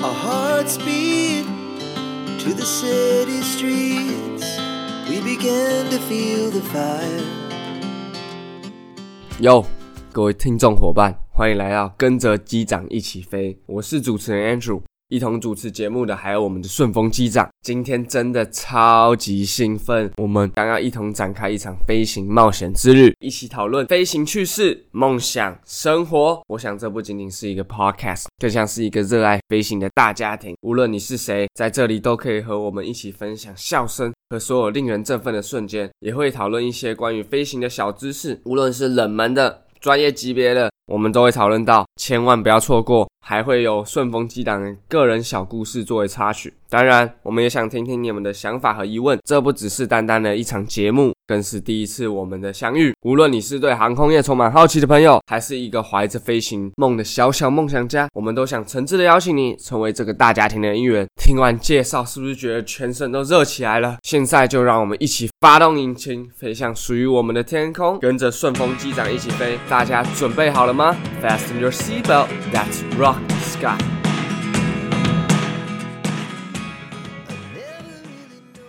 Our hearts beat to the city streets. We began to feel the fire. 哟，各位听众伙伴，欢迎来到跟着机长一起飞。我是主持人 Andrew，一同主持节目的还有我们的顺风机长。今天真的超级兴奋，我们刚要一同展开一场飞行冒险之旅，一起讨论飞行趣事、梦想、生活。我想这不仅仅是一个 podcast，更像是一个热爱飞行的大家庭。无论你是谁，在这里都可以和我们一起分享笑声和所有令人振奋的瞬间，也会讨论一些关于飞行的小知识，无论是冷门的。专业级别的，我们都会讨论到，千万不要错过。还会有顺风机长的个人小故事作为插曲。当然，我们也想听听你们的想法和疑问。这不只是单单的一场节目，更是第一次我们的相遇。无论你是对航空业充满好奇的朋友，还是一个怀着飞行梦的小小梦想家，我们都想诚挚的邀请你成为这个大家庭的一员。听完介绍，是不是觉得全身都热起来了？现在就让我们一起发动引擎，飞向属于我们的天空，跟着顺风机长一起飞。大家准备好了吗？Fasten your seatbelt. That's rock. Scott.